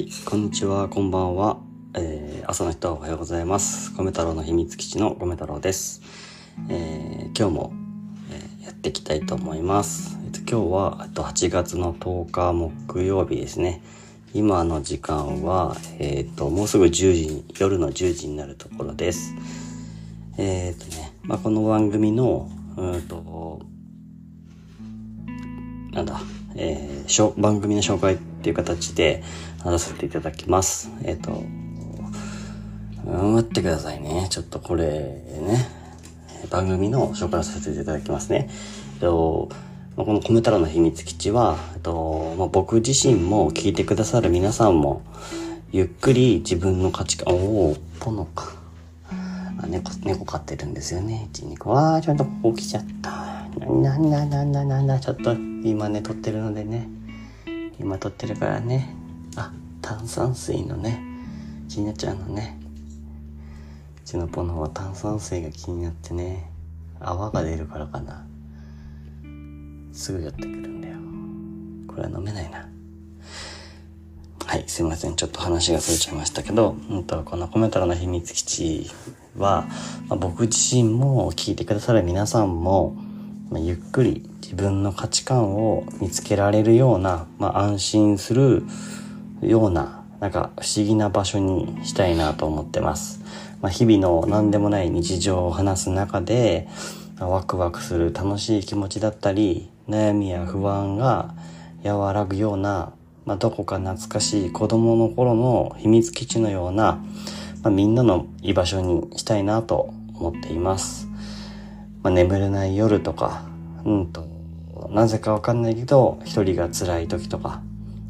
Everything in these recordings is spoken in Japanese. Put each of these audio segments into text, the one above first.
はい、こんにちは、こんばんは。えー、朝の人はおはようございます。米太郎の秘密基地の米太郎です。えー、今日も、えーやっていきたいと思います。えっと、今日は、えっと、8月の10日木曜日ですね。今の時間は、えっと、もうすぐ10時、夜の10時になるところです。えっとね、まあ、この番組の、うんと、なんだ、えーしょ番組の紹介っていう形で話させていただきます。えっ、と、待ってくださいね。ちょっとこれね、番組の紹介をさせていただきますね。えっと、まあこのコメ太郎の秘密基地は、えっと、まあ、僕自身も聞いてくださる皆さんも、ゆっくり自分の価値観を、ポノか。猫、猫飼ってるんですよね。一二個。わー、ちょっとここ来ちゃった。な、な、な、な、な、な、ちょっと今ね、撮ってるのでね。今撮ってるからね。あ、炭酸水のね、ちなっちゃんのね。うちのポノは炭酸水が気になってね、泡が出るからかな。すぐ寄ってくるんだよ。これは飲めないな。はい、すいません。ちょっと話がそれちゃいましたけど、うんと、このコメントの秘密基地は、まあ、僕自身も聞いてくださる皆さんも、まあ、ゆっくり自分の価値観を見つけられるような、まあ、安心するような、なんか不思議な場所にしたいなと思ってます。まあ、日々の何でもない日常を話す中で、ワクワクする楽しい気持ちだったり、悩みや不安が和らぐような、まあ、どこか懐かしい子供の頃の秘密基地のような、まあ、みんなの居場所にしたいなと思っています。まあ、眠れない夜とか、うんと、なぜかわかんないけど、一人が辛い時とか、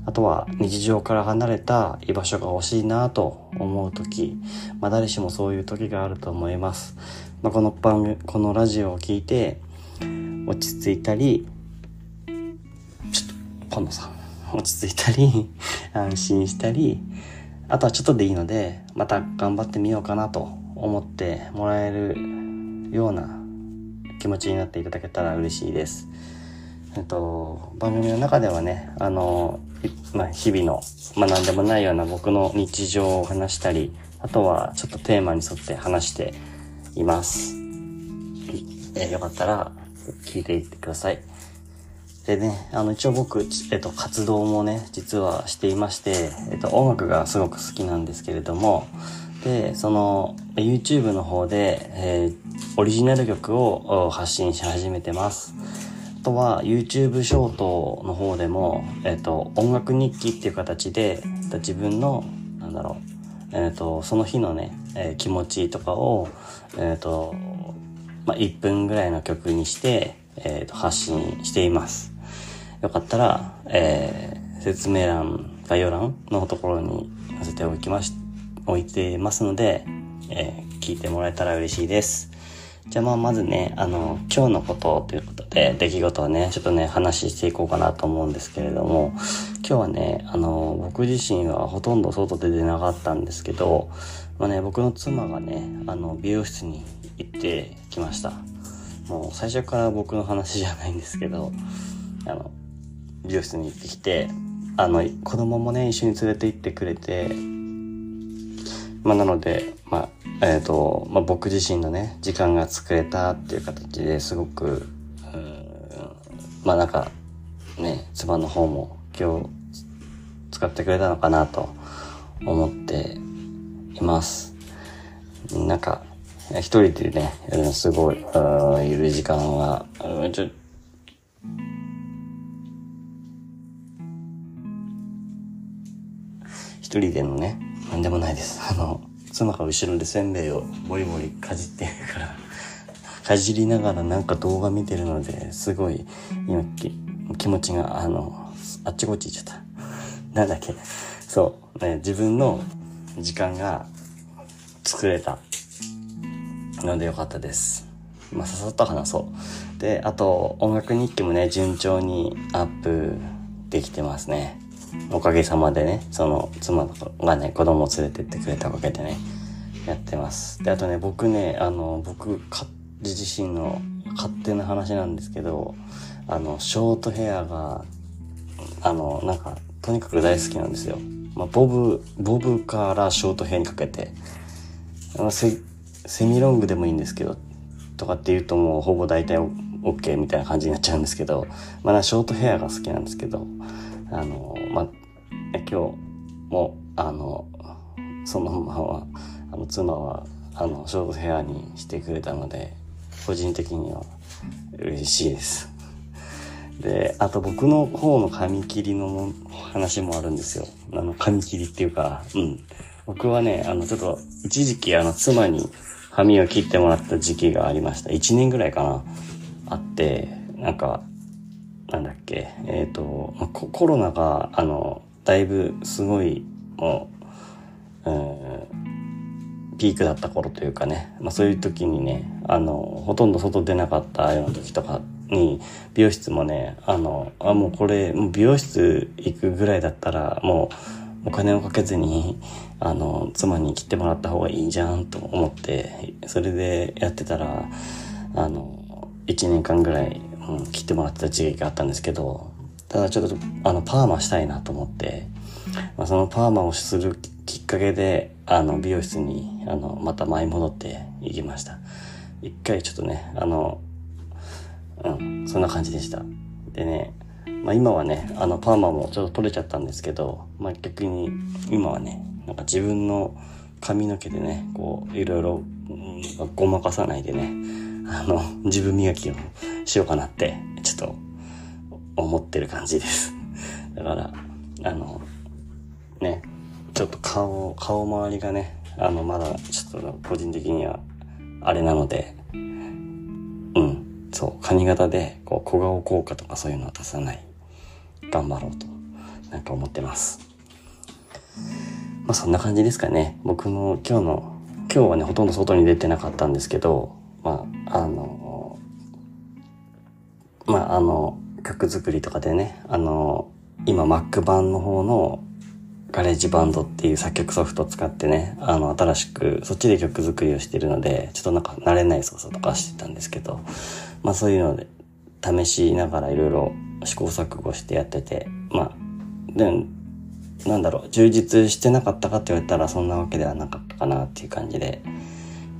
あとは日常から離れた居場所が欲しいなと思う時、まあ誰しもそういう時があると思います。まあ、この番、このラジオを聞いて、落ち着いたり、ちょっと、ポンノさん、落ち着いたり、安心したり、あとはちょっとでいいので、また頑張ってみようかなと思ってもらえるような気持ちになっていただけたら嬉しいです。えっと、番組の中ではね、あの、まあ、日々の、まあ、何でもないような僕の日常を話したり、あとはちょっとテーマに沿って話しています。えーよかったら聞いていってください。でね、あの、一応僕、えっと、活動もね、実はしていまして、えっと、音楽がすごく好きなんですけれども、で、その、YouTube の方で、えーオリジナル曲を発信し始めてます。あとは YouTube ショートの方でも、えっ、と、音楽日記っていう形で、自分の、なんだろう、えっ、と、その日のね、えー気持ちとかを、えっ、と、まあ、1分ぐらいの曲にして、えっ、と、発信しています。よかったら、えー説明欄、概要欄のところに載せておきまし、置いてますので、えー聞いてもらえたら嬉しいです。じゃあまあまずね、あの、今日のことということで、出来事をね、ちょっとね、話していこうかなと思うんですけれども、今日はね、あの、僕自身はほとんど外で出なかったんですけど、まあね、僕の妻がね、あの、美容室に行ってきました。もう最初から僕の話じゃないんですけど、あの、美容室に行ってきて、あの、子供もね、一緒に連れて行ってくれて、まあ、なので、まあ、えっ、と、まあ、僕自身のね、時間が作れたっていう形ですごく、まあなんか、ね、妻の方も今日使ってくれたのかなと思っています。なんか、一人でね、すごい、いる時間は、ちょ一人でのね、なんでもないです。あの、妻が後ろでせんべいをボリボリかじってるから、かじりながらなんか動画見てるので、すごい、今、気持ちが、あの、あっちこっち行っちゃった。なんだっけ。そう、ね、自分の時間が作れたのでよかったです。まあ、ささっと話そう。で、あと、音楽日記もね、順調にアップできてますね。おかげさまでね、その、妻がね、子供を連れてってくれたおかげでね、やってます。で、あとね、僕ね、あの、僕、か自身の勝手な話なんですけど、あの、ショートヘアが、あの、なんか、とにかく大好きなんですよ。まあ、ボブ、ボブからショートヘアにかけて、あのセセミロングでもいいんですけど、とかって言うともうほぼ大体 OK みたいな感じになっちゃうんですけど、まあ、ショートヘアが好きなんですけど、あの、まあ、今日も、あの、そのまま、あの、妻は、あの、ショートヘアにしてくれたので、個人的には嬉しいです。で、あと僕の方の髪切りの話もあるんですよ。あの、髪切りっていうか、うん。僕はね、あの、ちょっと、一時期あの、妻に髪を切ってもらった時期がありました。1年ぐらいかな。あって、なんか、なんだっけ、えっ、ー、と、コロナが、あの、だいぶすごい、もう、うん、ピークだった頃というかね、まあそういう時にね、あの、ほとんど外出なかったような時とかに、美容室もね、あの、あ、もうこれ、もう美容室行くぐらいだったら、もう、お金をかけずに、あの、妻に切ってもらった方がいいじゃんと思って、それでやってたら、あの、1年間ぐらい、うん、切ってもらってた時期があったんですけど、ただちょっと、あの、パーマしたいなと思って、まあ、そのパーマをするきっかけで、あの、美容室に、あの、また舞い戻って行きました。一回ちょっとね、あの、うん、そんな感じでした。でね、まあ、今はね、あの、パーマもちょっと取れちゃったんですけど、まあ、逆に、今はね、なんか自分の髪の毛でね、こう、いろいろ、ごまかさないでね、あの、自分磨きをしようかなって、ちょっと、思ってる感じです。だから、あの、ね、ちょっと顔、顔周りがね、あの、まだちょっと個人的には、あれなので、うん、そう、髪型で、こう、小顔効果とかそういうのは出さない。頑張ろうと、なんか思ってます。まあそんな感じですかね。僕の今日の、今日はね、ほとんど外に出てなかったんですけど、まあ、あの、まあ、あの、曲作りとかでね、あの、今 Mac 版の方の GarageBand っていう作曲ソフトを使ってね、あの、新しく、そっちで曲作りをしてるので、ちょっとなんか慣れない操作とかしてたんですけど、まあそういうので、試しながらいろいろ試行錯誤してやってて、まあ、で、なんだろう、充実してなかったかって言われたらそんなわけではなかったかなっていう感じで、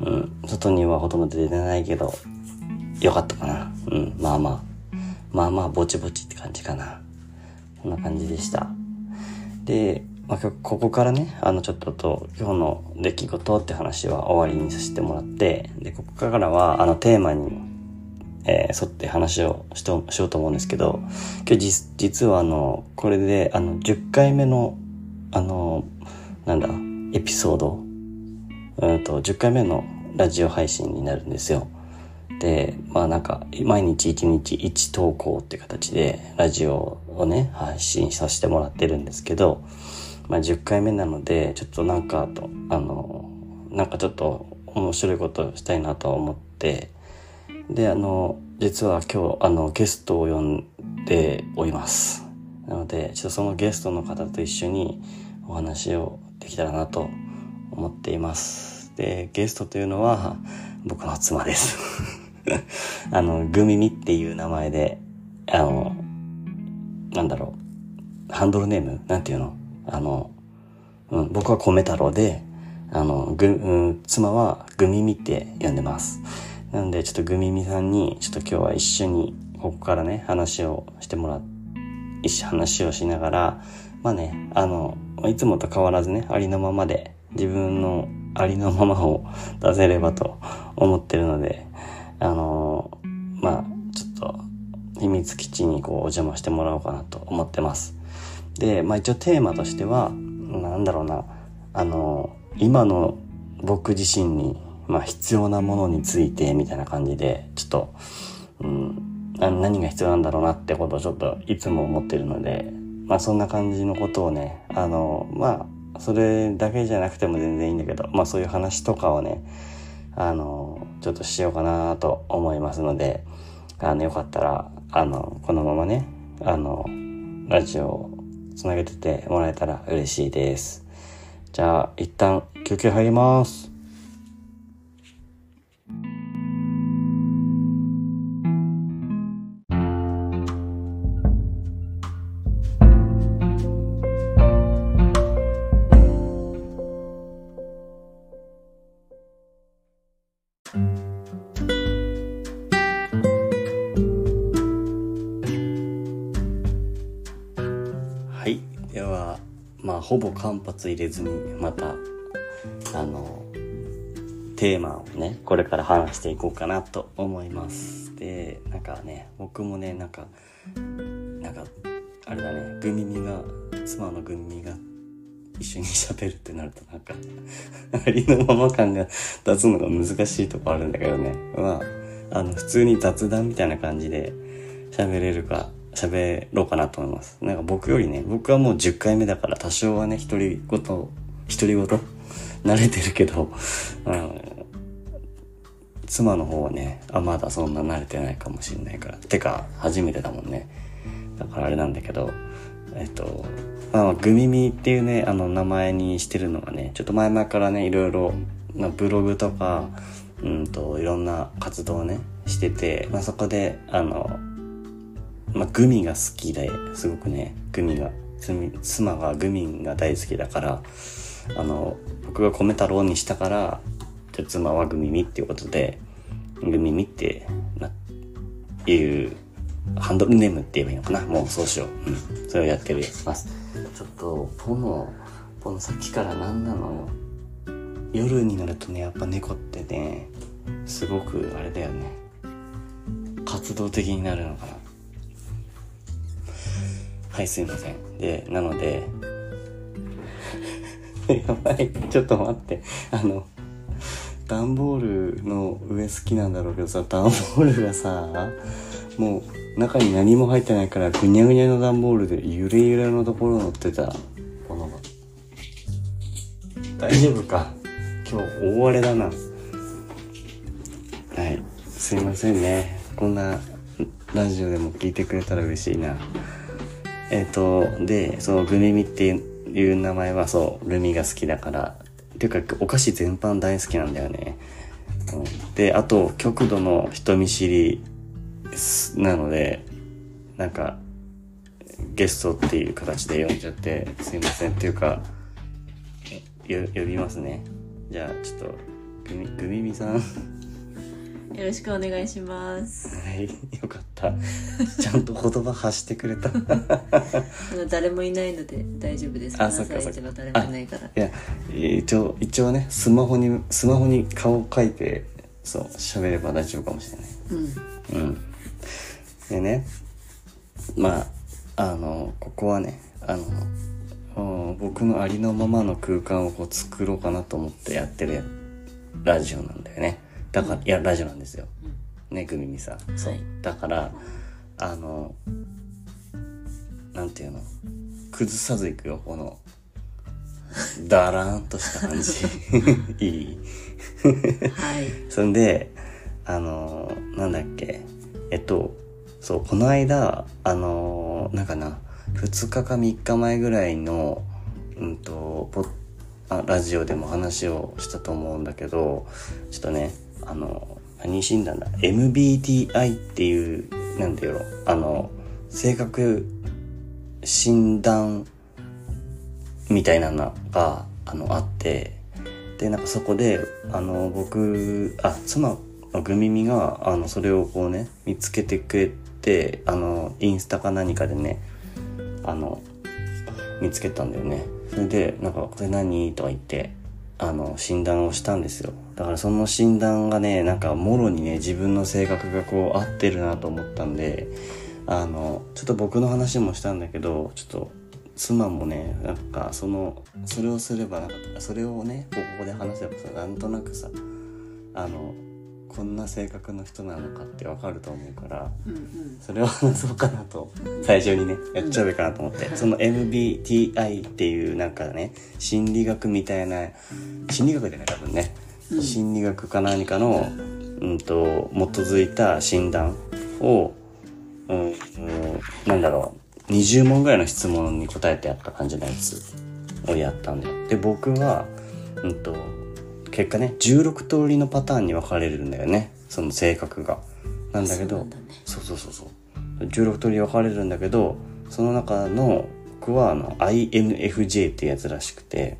うん、外にはほとんど出てないけど、よかったかな。うん、まあまあ、まあまあ、ぼちぼちって感じかな。そんな感じでした。で、まあ、ここからね、あの、ちょっとと、今日の出来事って話は終わりにさせてもらって、で、ここからは、あの、テーマに、えー、沿って話をしとしようと思うんですけど、今日実、実はあの、これで、あの、10回目の、あの、なんだ、エピソード、うんと、10回目のラジオ配信になるんですよ。で、まあなんか、毎日1日1投稿って形で、ラジオをね、配信させてもらってるんですけど、まあ、10回目なので、ちょっとなんかと、あの、なんかちょっと面白いことしたいなと思って、で、あの、実は今日、あの、ゲストを呼んでおります。なので、ちょっとそのゲストの方と一緒にお話をできたらなと思います思っています。で、ゲストというのは、僕の妻です。あの、グミミっていう名前で、あの、なんだろう、ハンドルネームなんていうの？あの、うん、僕は米太郎で、あの、ぐ、うん、妻はグミミって呼んでます。なので、ちょっとグミミさんに、ちょっと今日は一緒に、ここからね、話をしてもらっ、一緒話をしながら、まあね、あの、いつもと変わらずね、ありのままで、自分のありのままを出せればと思ってるので、あの、まあ、ちょっと、秘密基地にこうお邪魔してもらおうかなと思ってます。で、まあ一応テーマとしては、なんだろうな、あの、今の僕自身に、まあ必要なものについてみたいな感じで、ちょっと、うん、何が必要なんだろうなってことをちょっといつも思ってるので、まあそんな感じのことをね、あの、まあ、それだけじゃなくても全然いいんだけど、まあそういう話とかをね、あの、ちょっとしようかなと思いますので、あの、よかったら、あの、このままね、あの、ラジオをつなげててもらえたら嬉しいです。じゃあ、一旦休憩入ります。ほぼ間髪入れずにまたあのテーマをねこれから話していこうかなと思います。でなんかね僕もねなんかなんかあれだねグミミが妻のグミミが一緒に喋るってなるとなんかありのまま感が出すのが難しいとこあるんだけどね。まああの普通に雑談みたいな感じで喋れるか喋ろうかなと思います。なんか僕よりね僕はもう10回目だから多少はね独り言独り言慣れてるけど、うん、妻の方はねあまだそんな慣れてないかもしれないから。てか初めてだもんね。だからあれなんだけどえっとまあ、グミミっていうね、あの名前にしてるのがね、ちょっと前々からね、いろいろ、まあ、ブログとか、うんと、いろんな活動をね、してて、まあ、そこで、あの、まあ、グミが好きで、すごくね、グミが、妻がグミが大好きだから、あの、僕が米太郎にしたから、じゃ妻はグミミっていうことで、グミミってな、いうハンドルネームって言えばいいのかなもうそうしよう。うん。それをやってるます。ちょっと、ポノ、ポノさっきから何なの。夜になるとね、やっぱ猫ってね、すごくあれだよね。活動的になるのかな。はい、すいません。で、なので、やばい、ちょっと待って。あの、段ボールの上好きなんだろうけどさ、段ボールがさ、もう中に何も入ってないからぐにゃぐにゃの段ボールでゆれゆれのところ乗ってた。ものが大丈夫か。今日大荒れだな。はい。すいませんね。こんなラジオでも聞いてくれたら嬉しいな。えっ、ー、とでそのグミミっていう名前はそうルミが好きだからっていうかお菓子全般大好きなんだよね、であと極度の人見知りなので、なんか、ゲストっていう形で呼んじゃって、すいません。っていうか、呼びますね。じゃあ、ちょっと、ぐみ、ぐみみさん。よろしくお願いします。はい、よかった。ちゃんと言葉発してくれた。誰もいないので大丈夫です。あ、そっかそっか。誰もいないから。いや、一応、一応ね、スマホに、スマホに顔を描いて、そう、喋れば大丈夫かもしれない。うん。うん。でね、まあ、あの、ここはね、あの、僕のありのままの空間をこう作ろうかなと思ってやってるラジオなんだよね。だから、いや、ラジオなんですよ。ね、グミミさん。そう。だから、あの、なんていうの、崩さずいくよ、この、だらーんとした感じ。いいはい。そんで、あの、なんだっけ、えっと、そう、この間、あのー、なんかな、2日か3日前ぐらいの、うんと、ポあラジオでも話をしたと思うんだけど、ちょっとね、あの、何診断だ ?MBTI っていう、なんだよ、あの、性格診断みたいなのが、あの、あって、で、なんかそこで、あの、僕、あ、妻のグミミが、あの、それをこうね、見つけてくれてあのインスタか何かでねあの見つけたんだよねそれでなんか「これ何?」とか言ってあの診断をしたんですよだからその診断がねなんかもろにね自分の性格がこう合ってるなと思ったんであのちょっと僕の話もしたんだけどちょっと妻もねなんかそのそれをすればなんかそれをねここで話せばさなんとなくさあのこんな性格の人なのかってわかると思うから、うんうん、それを話そうかなと最初にねやっちゃうべかなと思って、うん、その MBTI っていうなんかね心理学みたいな心理学でね多分ね、うん、心理学か何かの、うんと、基づいた診断を、うん、うん、なんだろう。20問ぐらいの質問に答えてやった感じのやつをやったんだよ。で僕は、うんと結果ね16通りのパターンに分かれるんだよね。その性格が。なんだけどそう、ね,、そうそうそう16通り分かれるんだけどその中の僕はあの INFJ ってやつらしくて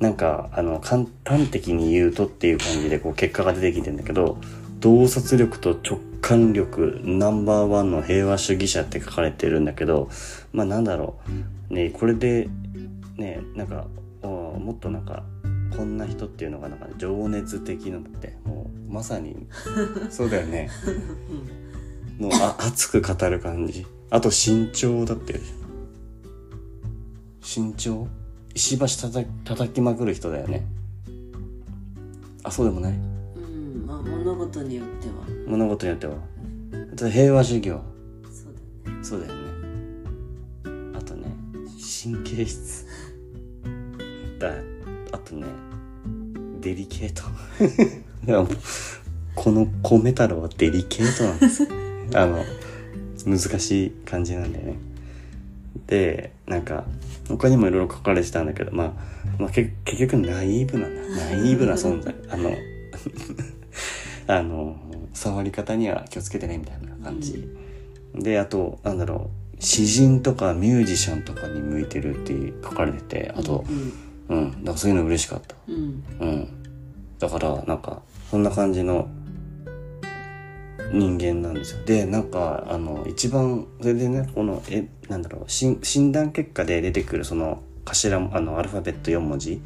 なんかあの簡単的に言うとっていう感じでこう結果が出てきてんだけど洞察力と直感力ナンバーワンの平和主義者って書かれてるんだけどまあなんだろねこれでねなんかおもっとなんかこんな人っていうのがなんか情熱的なのってもうまさに そうだよね。もうあ熱く語る感じ。あと身長だって身長石橋たた叩きまくる人だよね。あそうでもない？うんまあ物事によっては。物事によっては。あと平和主義はそうだね。そうだよね。あとね神経質。だあとねデリケート。この米太郎はデリケートなんですよあの難しい感じなんだよね。でなんか他にもいろいろ書かれてたんだけど、まあ、まあけ結局ナイーブなんだ。ナイーブな存在。あの あの触り方には気をつけてねみたいな感じ、であとなんだろう。詩人とかミュージシャンとかに向いてるって書かれててあとうん。うん、だからそういうの嬉しかった。うん。うん。だからなんかそんな感じの人間なんですよ。でなんかあの一番それでねこのえなんだろうし診断結果で出てくるその頭あのアルファベット4文字。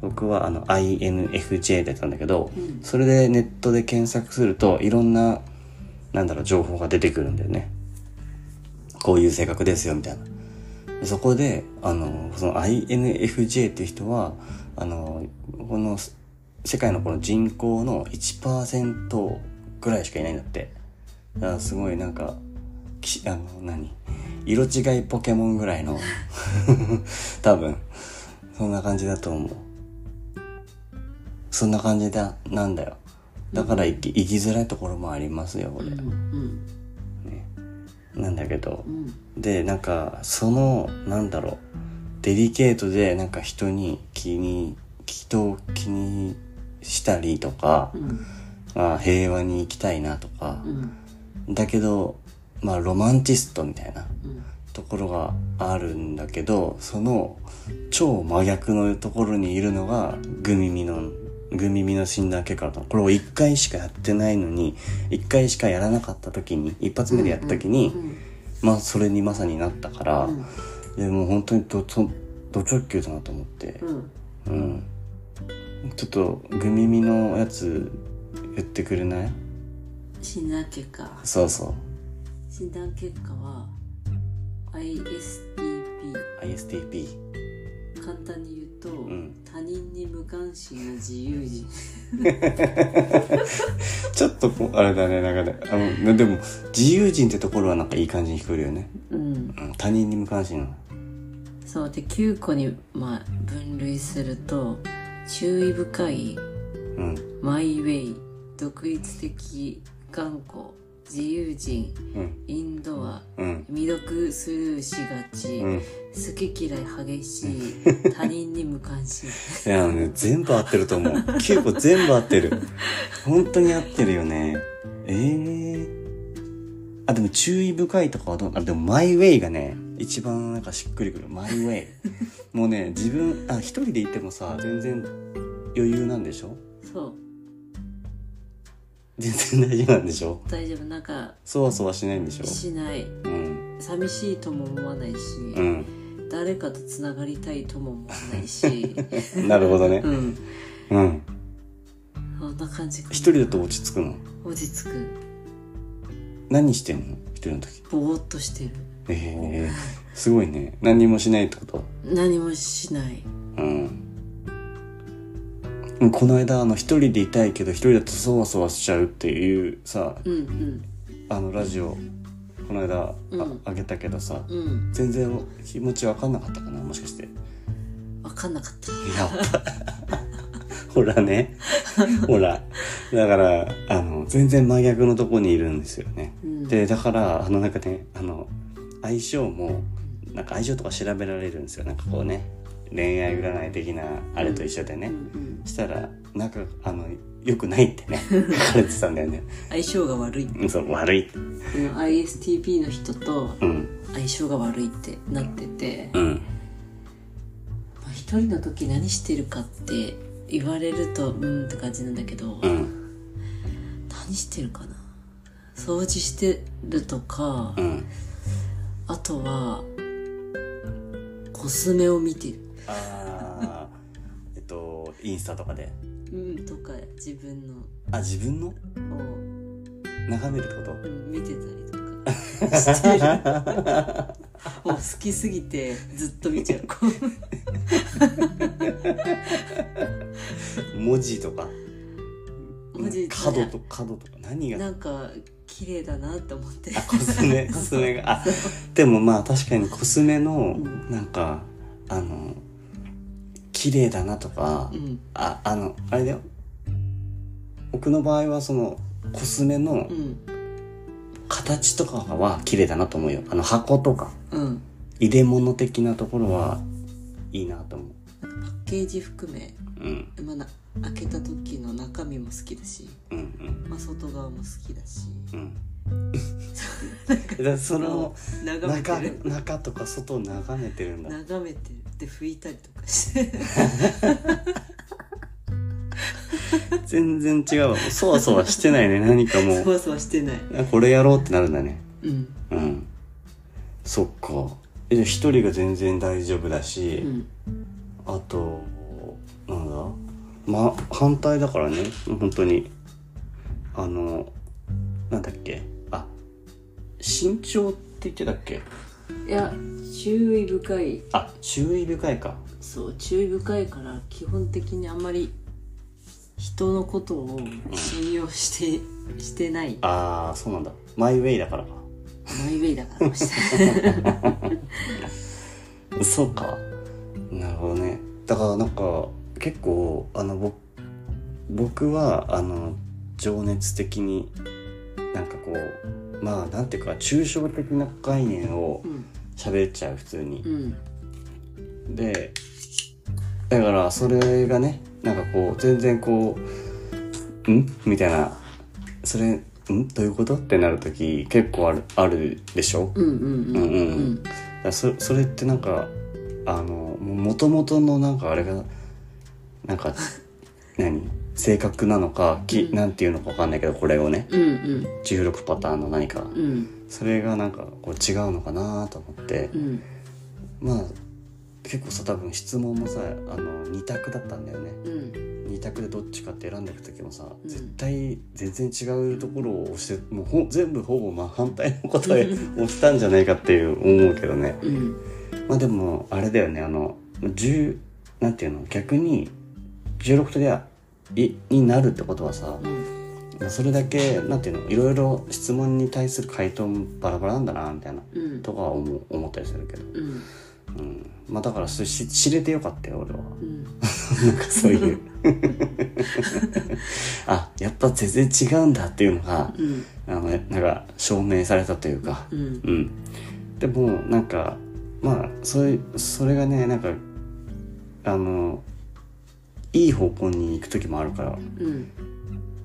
僕はあの INFJ だったんだけど、うん。それでネットで検索するといろんななんだろう情報が出てくるんだよね。こういう性格ですよみたいな。でそこであのその INFJ っていう人はあのこの世界のこの人口の1%ぐらいしかいないんだって。だからすごいなんかきあの何？色違いポケモンぐらいの 多分。そんな感じだと思う。そんな感じだなんだよ。だから生き生きづらいところもありますよ俺、うんうん。なんだけど。うん。でなんかそのなんだろう。デリケートでなんか人に気に人を気にしたりとかう、ん。まあ、平和に生きたいなとか。う、ん。だけどまあロマンチストみたいなうん。ところがあるんだけどその超真逆のところにいるのがグミミのグミミの診断結果だったの。これを1回しかやってないのに1回しかやらなかった時に一発目でやった時に、うんまあそれにまさになったから、うん。でもう本当にどどど直球だなと思って。うん。うん。ちょっとグミミのやつ言ってくれない？診断結果。そうそう。診断結果は ISTP ISTP 簡単に言うと、ん。他人に無関心な自由人。ちょっとあれだね。なんかねあのでも自由人ってところはなんかいい感じに聞こえるよね、うん。うん、他人に無関心なのそう。で9個に、まあ、分類すると注意深いうん。マイウェイ独立的頑固自由人うん。インドアうん。未読スルーしがち、うん。好き嫌い激しい 他人に無関心。いやね全部合ってると思う。9個全部合ってる。本当に合ってるよね。ええあでも注意深いとかはどう？あでもマイウェイがね一番なんかしっくりくる。マイウェイ。もうね自分あ一人でいてもさ全然余裕なんでしょ？そう全然大丈夫なんでしょ？大丈夫。なんかそわそわしないんでしょ？しない。うん。寂しいとも思わないし、うん。誰かとつながりたいとも思わないし。なるほどね。うん。うん。そんな感じ一人だと落ち着くの？落ち着く。何してんの？一人の時。ぼーっとしてる。ええすごいね。何にもしないってこと？何もしない。うんこの間あの一人でいたいけど一人だとそわそわしちゃうっていうさうんうん。あのラジオこの間あ,、うん。あげたけどさうん。全然気持ち分かんなかったかなもしかして。分かんなかった。やっぱ。ほらね。ほら。だからあの全然真逆のとこにいるんですよね、うん。でだからあのなんかねあの相性もなんか相性とか調べられるんですよ。なんかこうね恋愛占い的なあれと一緒でね、うんうんしたらなんかあの良くないってね。書かれてたんだよね。相性が悪いうんそう悪い。ISTP の人とうん。相性が悪いってなってて、うん。まあ、一人の時何してるかって言われるとうんって感じなんだけど、うん。何してるかな？掃除してるとか、うん。あとはコスメを見てるああ えっとインスタとかで。うんとか自分の。あ自分の？を、眺めるってこうん、見てたりとかしてる。もう好きすぎてずっと見ちゃう。文字とか。う文字角と角とか。何が？なんか綺麗だなって思って。あコスメ。コスメが。あでもまあ確かにコスメのうん。なんかあの綺麗だなとか、うん。ああのあれだよ。僕の場合はそのコスメのうん。形とかは綺麗だなと思うよ。あの箱とかうん。入れ物的なところはいいなと思う。パッケージ含め、うん。まあな、開けた時の中身も好きだし、うんうん。まあ、外側も好きだし。うん。その中る。中とか外を眺めてるんだ。眺めてるで拭いたりとかして。全然違うわ。そわそわしてないね。何かもそうわそわしてない。あこれやろうってなるんだね。うん。うん。そっか。えじゃあ一人が全然大丈夫だし、うん。あとなんだ？ま反対だからね。本当に。あのなんだっけ？あ身長って言ってたっけ？いや注意深い。あ注意深いか。そう注意深いから基本的にあんまり人のことを信用してしてない。ああそうなんだ。マイウェイだから。かマイウェイだから。もしれないそうか。なるほどね。だからなんか結構あの僕僕はあの情熱的になんかこうまあなんていうか抽象的な概念をうん。喋っちゃう普通に。うん。でだからそれがねなんかこう全然こう「ん?」みたいな。それ「ん？どういうこと?」ってなる時結構あるあるでしょ？うんうんうん。うんうん。だそそれってなんかあのもともとのなんかあれがなんか何？性格なのかき、うん。なんていうのかわかんないけどこれをね。うんうん。16パターンの何か。うん。それがなんかこう違うのかなと思って。うん。まあ結構さ多分質問もさあの2択だったんだよね。うん。2択でどっちかって選んでいく時もさ、うん。絶対全然違うところを押してもうほ全部ほぼまあ反対の答え 押したんじゃないかっていう思うけどね。うん。まあでもあれだよね。あの10なんていうの？逆に16とでいになるってことはさ、うん。まあそれだけなんていうのいろいろ質問に対する回答もバラバラなんだなみたいなうん。とかは思う思ったりするけど、うん。うん、まあだからそれし知れてよかったよ俺は。うん。なんかそういう。あやっぱ全然違うんだっていうのがうん。あのなんか証明されたというか。うん。うん。でもなんかまあそれそれがねなんかあのいい方向に行く時もあるから。うん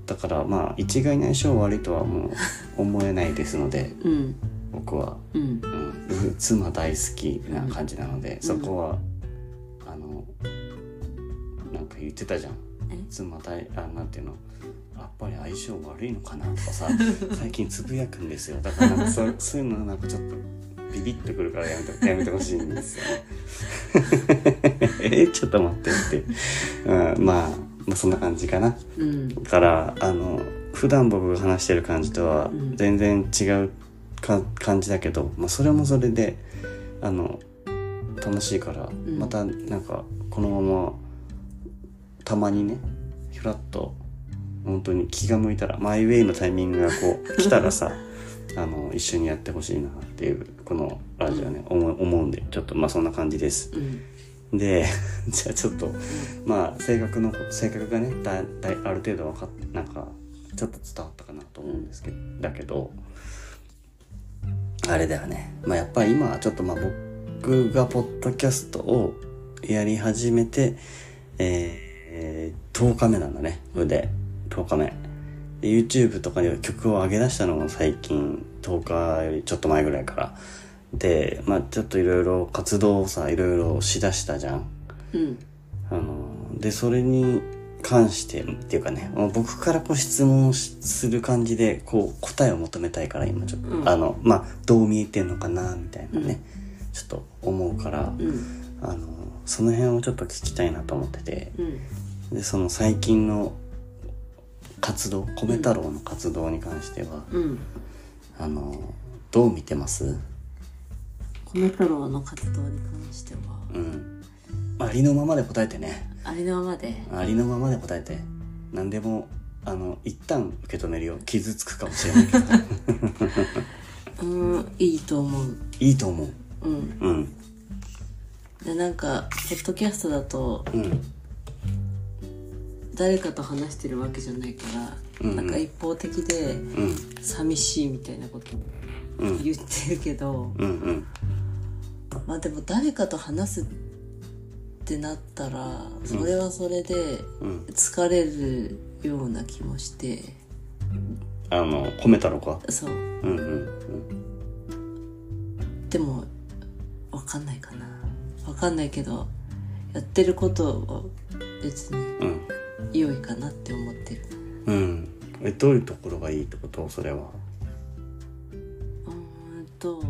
だからまあ一概に相性悪いとはもう思えないですのでうん。僕は、うん。うん、妻大好きな感じなので、そこはあのなんか言ってたじゃん。え？妻大あなんていうの？やっぱり相性悪いのかな？とかさ 最近つぶやくんですよ。だからなんかそそういうのなんかちょっとビビッとくるからやめてやめてほしいんですよえちょっと待ってって、うん、まあまあそんな感じかな。うん。だからあの普段僕が話してる感じとはうん。全然違うか感じだけど、まあ、それもそれであの楽しいから、ん。またなんかこのままたまにねふらっと本当に気が向いたらマイウェイのタイミングがこう 来たらさあの一緒にやってほしいなっていうこのラジオね、思う思うんでちょっとまあそんな感じです。うんで じゃあちょっとまあ性格の性格がねだだある程度分かっなんかちょっと伝わったかなと思うんですけどだけどあれだよね。まあやっぱり今ちょっとまあ僕がポッドキャストをやり始めてえー、10日目なんだね。腕10日目。で YouTube とかに曲を上げ出したのも最近10日よりちょっと前ぐらいから。まあちょっといろいろ活動をさいろいろしだしたじゃん。うん。あのでそれに関してっていうかね僕からこう質問しする感じでこう答えを求めたいから今ちょっと、うん。あのまあどう見えてんのかなみたいなね、ちょっと思うから、うん。あのその辺をちょっと聞きたいなと思ってて。うん。でその最近の活動米太郎の活動に関しては、うん。あのどう見てます？米太郎の活動に関しては。うん。ありのままで答えてね。ありのままで。ありのままで答えて。何でもあの一旦受け止めるよ傷つくかもしれないけど。うんいいと思う。いいと思う。うん。うん。でなんかポッドキャストだとうん。誰かと話してるわけじゃないから、うんうん。なんか一方的でうん。寂しいみたいなことうん。言ってるけど、うんうんまあでも誰かと話すってなったらそれはそれでうん。疲れるような気もして。あの米太郎か？そう。うんうんでもわかんないかな。わかんないけどやってることは別にうん。良いかなって思ってる。うん。えどういうところがいいってこと？それは。うーんと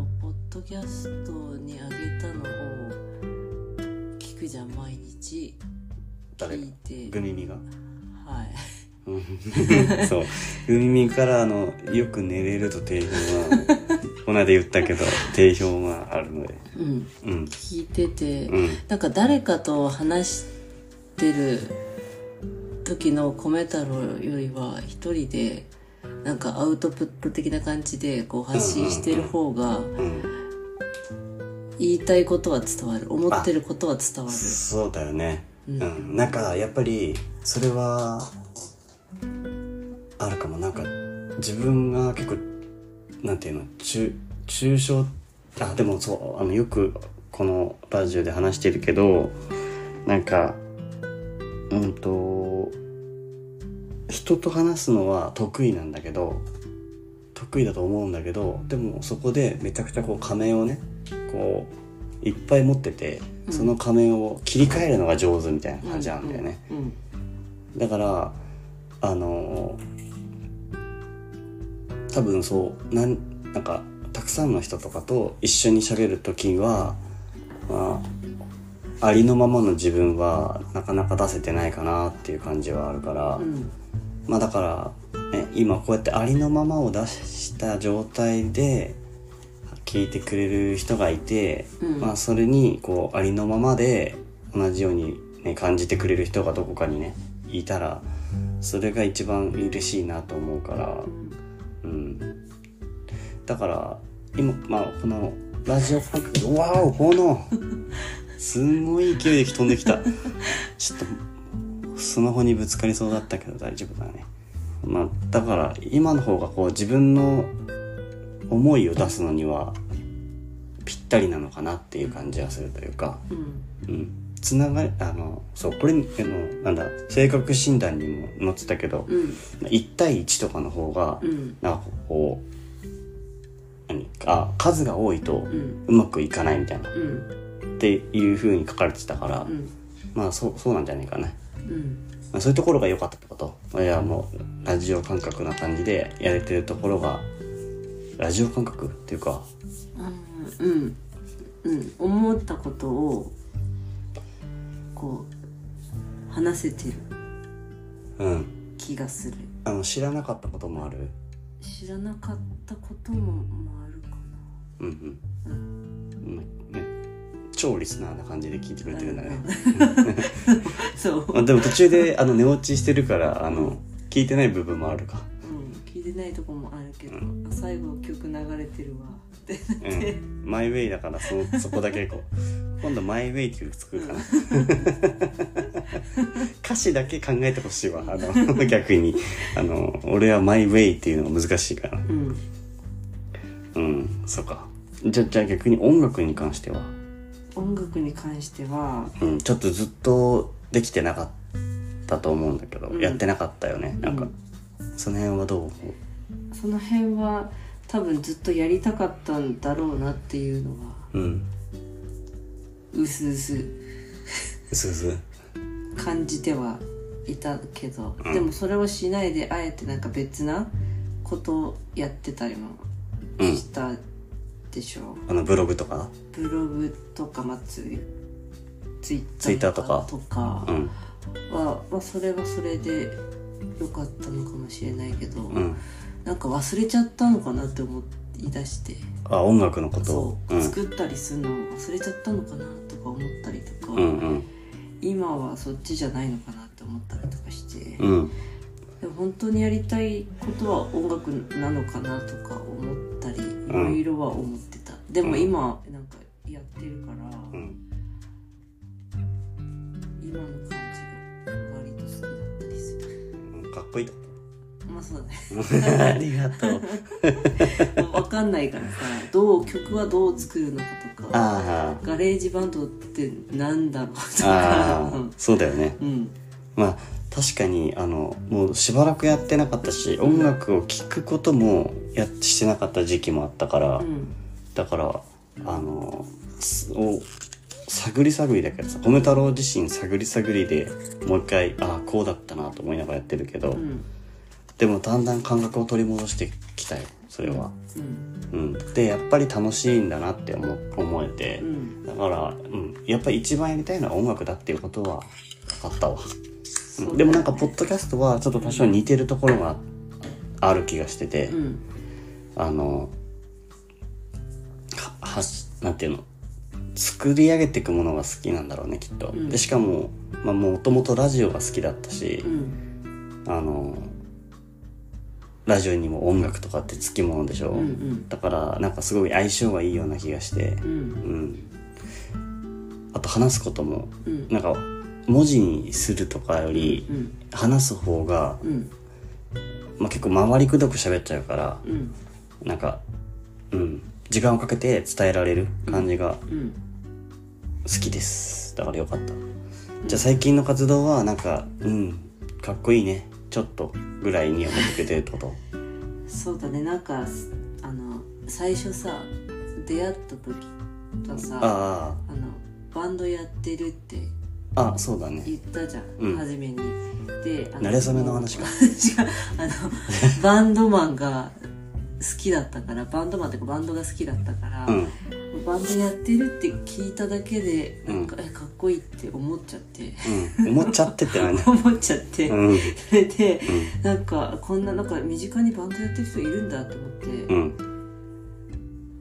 ドキャストにあげたのを聞くじゃん毎日。誰が？聞いて。グミミが。はい。うん。そう。グミミからあのよく寝れると定評はこの間言ったけど 定評があるので。うん。うん。聞いてて、うん。なんか誰かと話してる時の米太郎よりは一人でなんかアウトプット的な感じでこう発信してる方がうん言いたいことは伝わる。思ってることは伝わる。そうだよね。ううん。ん、なんかやっぱりそれはあるかも。なんか自分が結構なんていうの中抽象あでもそうあのよくこのラジオで話してるけどなんかうんと人と話すのは得意なんだけど得意だと思うんだけどでもそこでめちゃくちゃこう仮面をねこういっぱい持っててその仮面を切り替えるのが上手みたいな感じなんだよね、うん。だからあの多分そうなんなんかたくさんの人とかと一緒に喋る時は、まあ、ありのままの自分はなかなか出せてないかなっていう感じはあるから、うん。まあだから、ね、今こうやってありのままを出した状態で聞いてくれる人がいて、うん。まあそれにこうありのままで同じように、ね、感じてくれる人がどこかにねいたらそれが一番嬉しいなと思うから、うん、だから今まあこのラジオ感覚でわお炎。すんごい勢いで飛んできた。ちょっとスマホにぶつかりそうだったけど大丈夫だね。まあだから今の方がこう自分の思いを出すのにはぴったりなのかなっていう感じはするというかうん。うん。つながりあのそうこれあのなんだ性格診断にも載ってたけど、うん。1対1とかの方が、うん。なんかこう何あ数が多いとうまくいかないみたいな。っうん。ていう風に書かれてたから、うん。まあそうそうなんじゃないかな、うん。まあ、そういうところが良かったってこと。いやもうラジオ感覚な感じでやれてるところがラジオ感覚っていうか。うんうん思ったことをこう話せてるうん。気がする。あの知らなかったこともある？知らなかったことももあるかうんうん、うん。ね、超リスナーな感じで聞いてくれなてるんだね、そう、まあ、でも途中であの寝落ちしてるからあの聞いてない部分もあるかうん、聞いてないとこもあるけど、あ最後曲流れてるわ。ってうんマイウェイだからそそこだけこう。今度マイウェイっていう曲作るかな。歌詞だけ考えてほしいわ。あの 逆に。あの俺はマイウェイっていうのが難しいから。うん。うん。そうか。じゃじゃあ逆に音楽に関しては、音楽に関してはうん、ちょっとずっとできてなかったと思うんだけど、うん。やってなかったよね。なんか、その辺はどうその辺は多分ずっとやりたかったんだろうなっていうのは。うん。うすうすうすうす感じてはいたけど、うん。でもそれをしないであえてなんか別なことをやってたりもしたでしょあのブログとか？ブログとかまあつツイッツイッターとか？とかうんは、まあ、それはそれで良かったのかもしれないけど、うん。なんか忘れちゃったのかなって思い出して。あ音楽のこと？そう、うん。作ったりするの忘れちゃったのかなとか思ったりとか、うんうん。今はそっちじゃないのかなって思ったりとかして、うん。でも本当にやりたいことは音楽なのかなとか思ったりいろいろは思ってた、でも今なんかやってるから、うん。今のうんかっこいいまあそうだね。ありがとう。分かんないからさどう曲はどう作るのかとかあ GarageBand ってなんだろうとあかそうだよね。うん。まあ確かにあのもうしばらくやってなかったし音楽を聴くこともやしてなかった時期もあったから、うん。だからあのすお探り探りだけどさ米太郎自身探り探りでもう一回ああこうだったなと思いながらやってるけど、うん。でもだんだん感覚を取り戻してきたよそれは。うん。うん、でやっぱり楽しいんだなって思思えて、うん。だから、うん、やっぱり一番やりたいのは音楽だっていうことは分かったわ、そうだね。うんでもなんかポッドキャストはちょっと多少似てるところがある気がしてて、うん。あのははしなんていうの？作り上げていくものが好きなんだろうねきっと、うん。でしかもまあもともとラジオが好きだったしう、ん。あのラジオにも音楽とかってつきものでしょ、うんうん。だからなんかすごい相性がいいような気がしてううん。んあと話すこともうん。なんか文字にするとかよりうん話す方が、うん。まあ、結構回りくどく喋っちゃうからうん。なんかうん。時間をかけて伝えられる感じがうん好きです。だからよかった。じゃあ最近の活動はなんかうんかっこいいね。ちょっとぐらいに思ってくれてるってことそうだね。なんかあの最初さ出会った時とさああ。のバンドやってるってああそうだね。言ったじゃん、うん。初めに。であ慣れ初めの話か。違う。あのバンドマンが好きだったからバンドマンっていうかバンドが好きだったから、うんバンドやってるって聞いただけでなんか、うえかっこいいって思っちゃって。うん。思っちゃってって何 思っちゃって、うん。うんそれでなんかこんななんか身近にバンドやってる人いるんだと思って、うん。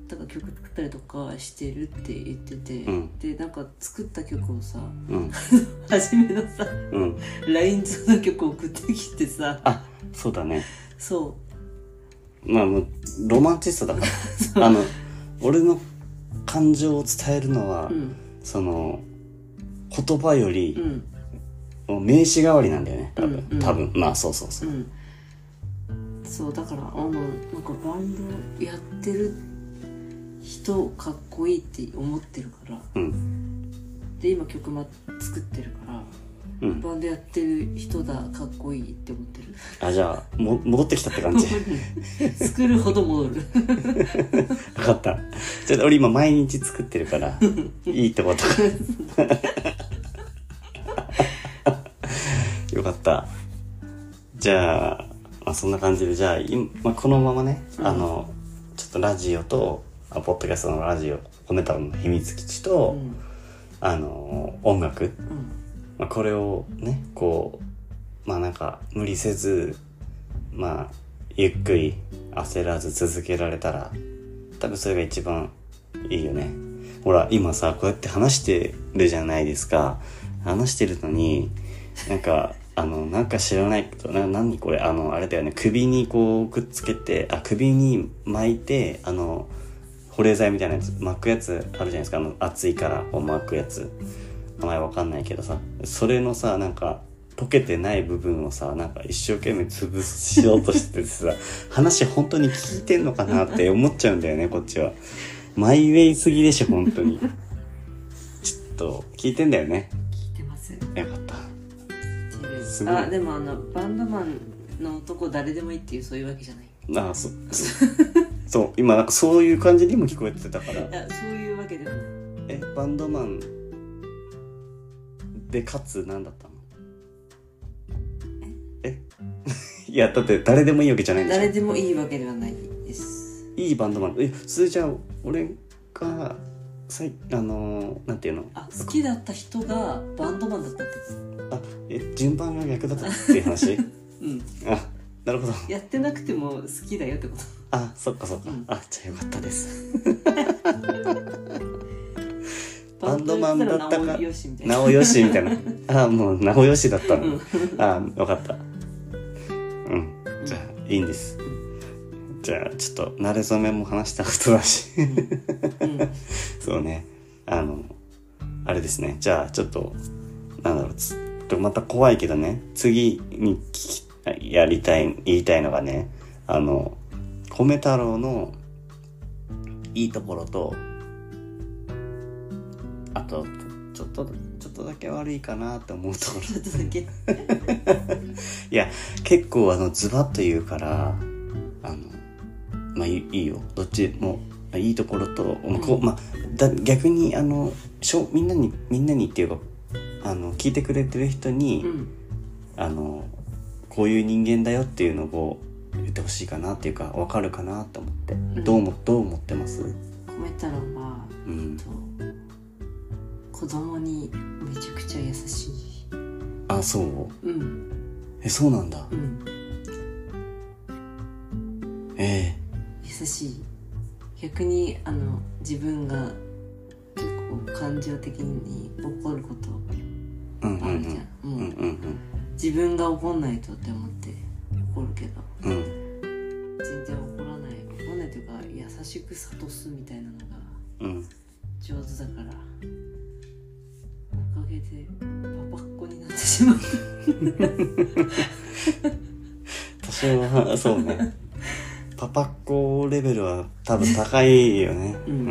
だから曲作ったりとかしてるって言ってて、うん。でなんか作った曲をさうん。初めのさうん。LINE 上の曲送ってきてさあそうだね。そまあもうロマンチストだから。あの俺の感情を伝えるのは、ううん。その言葉よりうん。名詞代わりなんだよね多分、うんうん。多分。まあそうそうそう。う、ん。そうだからあのなんかバンドやってる人かっこいいって思ってるから。うん。で今曲も作ってるからうん。バンドやってる人だかっこいいって思ってる。あじゃあも戻ってきたって感じ。作るほど戻る。分かった。ちょっと俺今毎日作ってるから いいってこと。よかった。じゃあ、まあ、そんな感じでじゃあ今、まあ、このままね、うん。あのちょっとラジオとあポッドキャストのラジオコネタロの秘密基地と、うん。あの音楽、うんまあ、これをねこうまあなんか無理せずまあゆっくり焦らず続けられたら多分それが一番いいよね。ほら今さこうやって話してるじゃないですか。話してるのになんかあのなんか知らないけどな何これあのあれだよね。首にこうくっつけてあ首に巻いてあの保冷剤みたいなやつ巻くやつあるじゃないですか。あの熱いからこう巻くやつ。名前わかんないけどさそれのさなんか溶けてない部分をさなんか一生懸命潰しようとしててさ話本当に聞いてんのかなって思っちゃうんだよねこっちは。マイウェイすぎでしょ本当に。ちょっと聞いてんだよね。聞いてます。よかった。すごい。あでもあのバンドマンの男誰でもいいっていうそういうわけじゃない。あそそそう。今なんかそういう感じにも聞こえてたから。いやそういうわけではない。えバンドマンでかつ何だったの？え？いやだって誰でもいいわけじゃないんでし。ょ誰でもいいわけではないです。いいバンドマン。えそれじゃあ俺がさいあのーなんていうの？あ好きだった人がバンドマンだったってあえ順番が逆だったっていう話？うん。あなるほど。やってなくても好きだよってこと。あそっかそっか、うん。あじゃあよかったです バンドマンだったかななおよしみたいな。あもうなおよしだったの、うん。あ分かった。うん。じゃあいいんです。じゃあちょっと慣れ初めも話したことだし。うん。そうね。あのあれですね。じゃあちょっとなんだろうつとまた怖いけどね。次に聞きやりたい言いたいのがねあの米太郎のいいところとあとちょっとちょっとだけ悪いかなって思うところちょっとだけいや結構あのズバッと言うからあのまあいいよ。どっちもまあいいところと、まあこうまあ、だ逆にあのしょみんなにみんなにっていうかあの聞いてくれてる人に、うん。あのこういう人間だよっていうのを言ってほしいかなっていうかわかるかなと思って、ん。どうもどう思ってます？米太郎はうん。と子供にめちゃくちゃ優しい。あそう？うん。えそうなんだ。うん。え優しい。逆にあの自分が結構感情的に怒ることえうんうんうん。あるじゃん、もう、うんうん。自分が怒んないとって思って怒るけど。うん。うん全然怒らない。怒らないというか優しく諭すみたいなのがうん。上手だからげでパパっ子になってしまう。私はそうね。パパっ子レベルは多分高いよね。うん。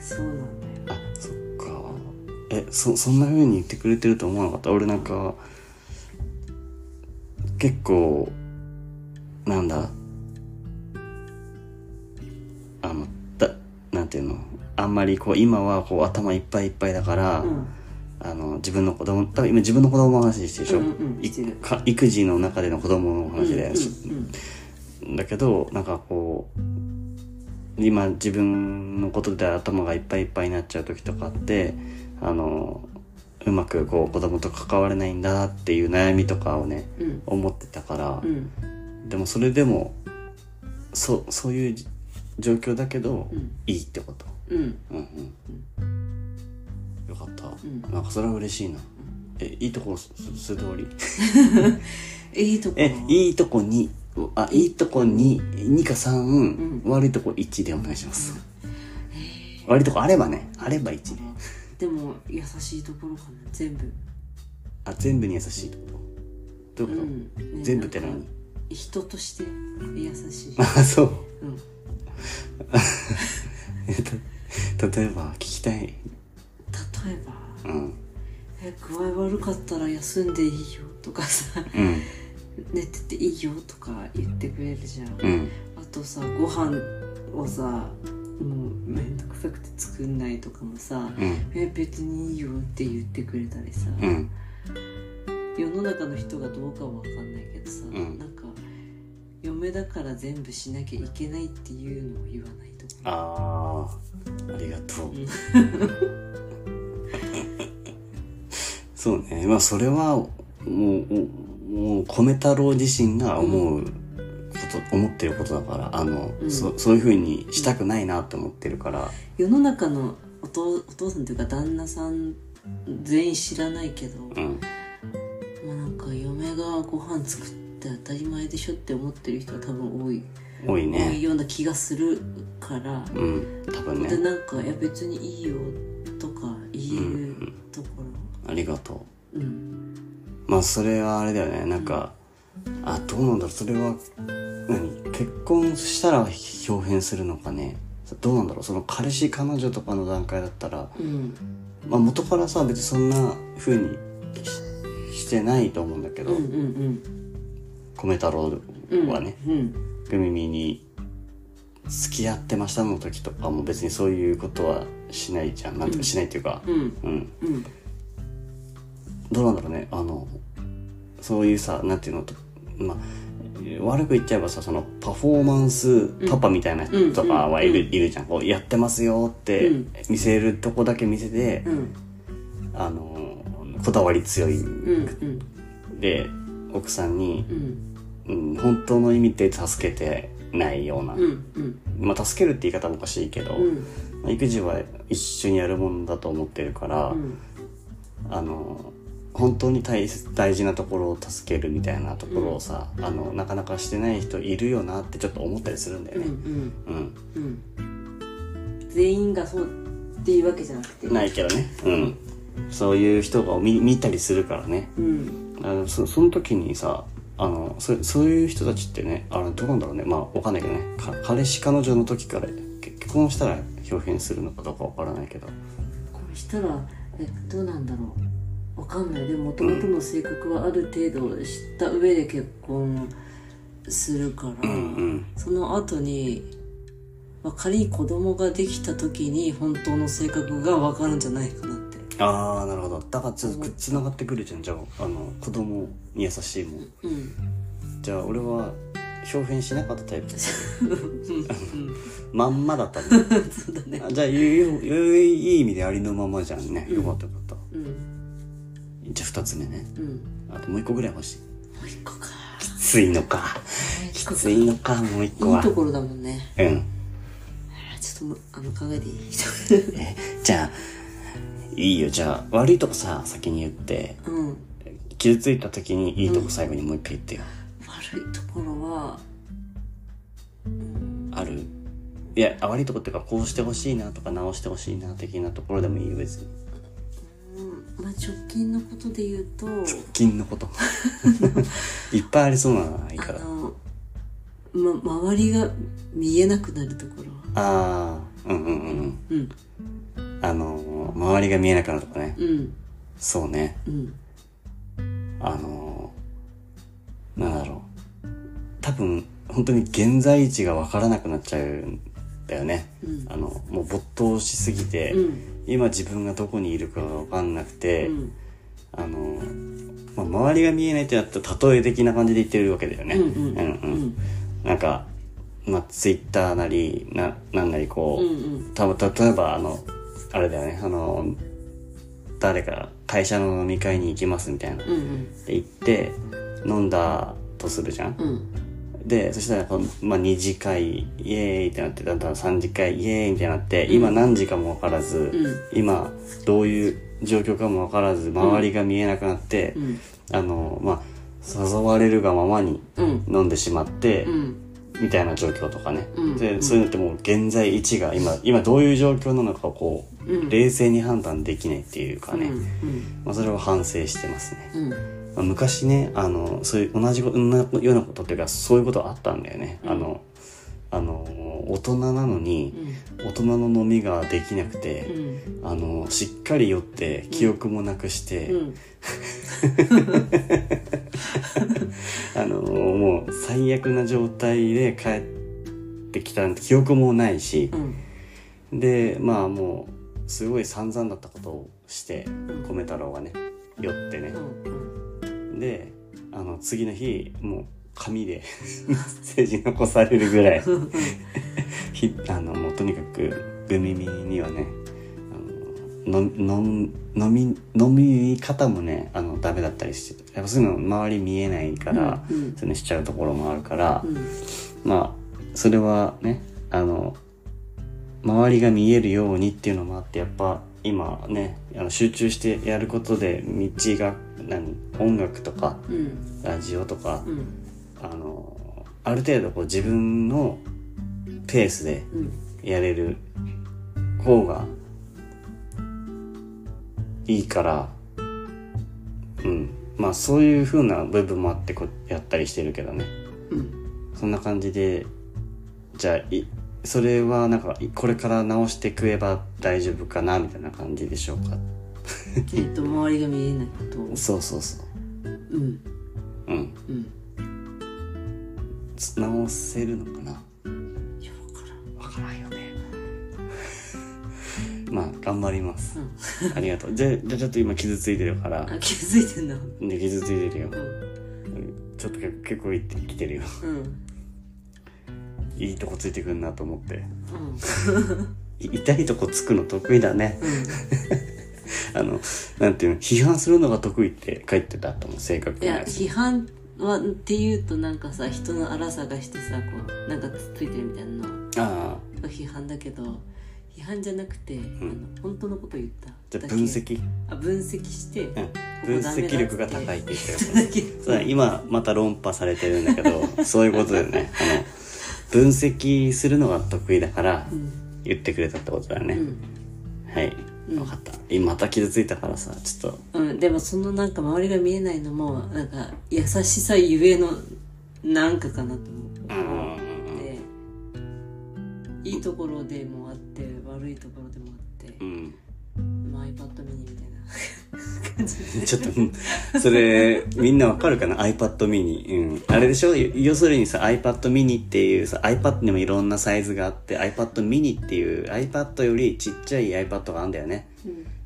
そうなんだよ。あそっか。えそそんな風に言ってくれてると思わなかった？俺なんか結構なんだ？あのだなんていうの？あんまりこう今はこう頭いっぱいいっぱいだから、うんあの自分の子供多分今自分の子供の話してるでしょ、うんうん育児の中での子供の話で、うんうんだけどなんかこう今自分のことで頭がいっぱいいっぱいになっちゃう時とかってあのうまくこう子供と関われないんだっていう悩みとかをねうん。思ってたからう、ん。でもそれでもそそういうじ状況だけど、うん。いいってこと。うん。うんうんよかった、ん。なんかそれは嬉しいな。えいいとこす素通り？いいとこ。えいいとこにあいいとこに2か3、ん。悪いとこ1でお願いします、悪いとこあればねあれば1で。でも優しいところかな全部。あ全部に優しいとこ。とどういうこと、うん。ね全部って何？なんか人として優しい。あそう。うん。えた例えば聞きたい例えばうん。え具合悪かったら休んでいいよとかさうん。寝てていいよとか言ってくれるじゃん、うん。あとさご飯をさもうめんどくさくて作んないとかもさ、うん。え別にいいよって言ってくれたりさ、うん。世の中の人がどうかは分かんないけどさ、ん。なんか嫁だから全部しなきゃいけないっていうのを言わないとあーありがとう、そうね。まあそれはもうもう米太郎自身が思うこと、思ってることだからあの、うん。そそういうふうにしたくないなって思ってるから。世の中のお父お父さんというか旦那さん全員知らないけど、うん。まあなんか嫁がご飯作って当たり前でしょって思ってる人は多分多い、多い多いねような気がするから、うん。多分でねなんか「いや別にいいよ」とか言えるところありがとう。ん。うまあそれはあれだよね。なんかあどうなんだろう。それは何？結婚したら表変するのかね。どうなんだろう。その彼氏彼女とかの段階だったら。うん。まあ、元からさ別にそんな風にししてないと思うんだけど、うんうん米太郎うんはね、うんグミミに付き合ってましたの時とかも別にそういうことはしないじゃん。なんとかしないっていうか。うん。うん、うんどうなんだろうね。あのそういうさなんていうのとまあ悪く言っちゃえばさそのパフォーマンスパパみたいな人とかはいる,、うん。いるじゃん。こうやってますよってうん。見せるとこだけ見せて、うん。あのこだわり強い。うんうん。で奥さんにう、ん。うん、本当の意味で助けてないような、うんうん。まあ助けるって言い方もおかしいけど、育児は一緒にやるものだと思ってるから、うん。あの本当に大切大事なところを助けるみたいなところをさ、あのなかなかしてない人いるよなってちょっと思ったりするんだようんうね。ん。うん、うん。全員がそうっていうわけじゃなくて。ないけどね、うん、そういう人が見見たりするからね。うん。あのそその時にさあのそそういう人たちってねあのどうなんだろうね。まあわかんないけどね。か彼氏彼女の時から結婚したら表現するのかどうかわからないけど。こうしたらえどうなんだろうわかんない。でももともとの性格はある程度知った上で結婚するから、うんうん。その後に、まあ、仮に子供ができた時に本当の性格がわかるんじゃないかなって。ああなるほど。だからちょっとつながってくるじゃん。じゃああの子供に優しいもん。うん。じゃあ俺は表現しなかったタイプうん。まんまだったね。そうだね。あじゃあいいいい意味でありのままじゃんね。よかったよかった。うんじゃあ2つ目ね。うん。あともう一個ぐらい欲しい。もう一個か。きついのか。きついのかもう一個は。いいところだもんね。うん。ちょっとあの考えていい？えじゃあいいよ。じゃあ悪いとこさ先に言って。うん。傷ついた時にいいとこ最後にもう一回言ってよ、悪いところはある？いやあ悪いとこっていうかこうしてほしいなとか直してほしいな的なところでもいいよ別に。うんまあ直近のことで言うと直近のこと。いっぱいありそうなのがいいから。あの、ま、周りが見えなくなるところ。ああうんうんうんうん。あの周りが見えなくなるとかね。うん。そうね。うん。あのなんだろう。多分本当に現在位置が分からなくなっちゃうんだよね、うん。あのもう没頭しすぎて、うん今自分がどこにいるかが分かんなくて、うん。あの、まあ、周りが見えないってなったら例え的な感じで言ってるわけだよね。うんうんうんうん。なんか、まあ、ツイッターなり、な、なんなりこう、うんうん。たぶ例えばあの、あれだよね、あの、誰か会社の飲み会に行きますみたいな。うんうん。で行って、飲んだとするじゃん。うんで、そしたらまあ、2次会、イエーイってなって、だんだん3次会、イエーイみたいになって、今何時かも分からず、うん。今どういう状況かも分からず、周りが見えなくなって、うん。あの、まあ、誘われるがままにうん。飲んでしまって、うん。みたいな状況とかね。うん。で、そういうのってもう現在位置が今、今どういう状況なのかをこう、うん。冷静に判断できないっていうかね。うん。まあ、それを反省してますね。昔ね、あの、そういう同じようなことっていうか、そういうことあったんだよね。あの、あの、大人なのに、大人の飲みができなくて、うん。あの、しっかり酔って、記憶もなくして、うん。あのもう最悪な状態で帰ってきたなんて記憶もないしう、ん。でまあもうすごい散々だったことをして米太郎がね酔ってね。う、んであの次の日もう紙で メッセージ残されるぐらい ひあのもうとにかくグミミにはねあのの飲飲み飲み方もねあのダメだったりしてやっぱそういうの周り見えないから、うんうん。そういうのしちゃうところもあるから、うん。まあそれはねあの周りが見えるようにっていうのもあってやっぱ今ねあの集中してやることで道が何音楽とかうん。ラジオとか、うん。あのある程度こう自分のペースでうん。やれる方がいいからうん。まあそういう風な部分もあってこうやったりしてるけどね。うん。そんな感じでじゃあいそれはなんかいこれから直していけば大丈夫かなみたいな感じでしょうか？えっと周りが見えないことを。そうそうそう。うん。うん。うん。つ直せるのかな。いやわからん。わからんよね。まあ頑張ります、うん。ありがとう。じゃあじゃあちょっと今傷ついてるから。あ気づいてんだで傷ついてるよ。うん。ちょっと結構いってきてるよ。うん。いいとこついてくんなと思って。うん。い 痛いとこつくの得意だね。うん あのなんていうの批判するのが得意って書いてたと思う性格いや批判はっていうとなんかさ人の荒さがしてさこうなんかつっついてるみたいなの。ああ。批判だけど批判じゃなくて、あの本当のこと言った。じゃ分析、あ分析して、うん、分析力が高いって言ってる。だ けそうだ今また論破されてるんだけど そういうことだよね。あの分析するのが得意だからうん。言ってくれたってことだよね、うん。はい分かった。今また傷ついたからさちょっと。うん、でもそのなんか周りが見えないのもなんか優しさゆえのなんかかなと思って。いいところでもあって悪いところでもあって。う、ん。まあ、iPad ちょっとうんそれみんなわかるかな？iPad mini、うん、あれでしょ？要するにさ iPad mini っていうさ iPad にもいろんなサイズがあって iPad mini っていう iPad よりちっちゃい iPad があるんだよね。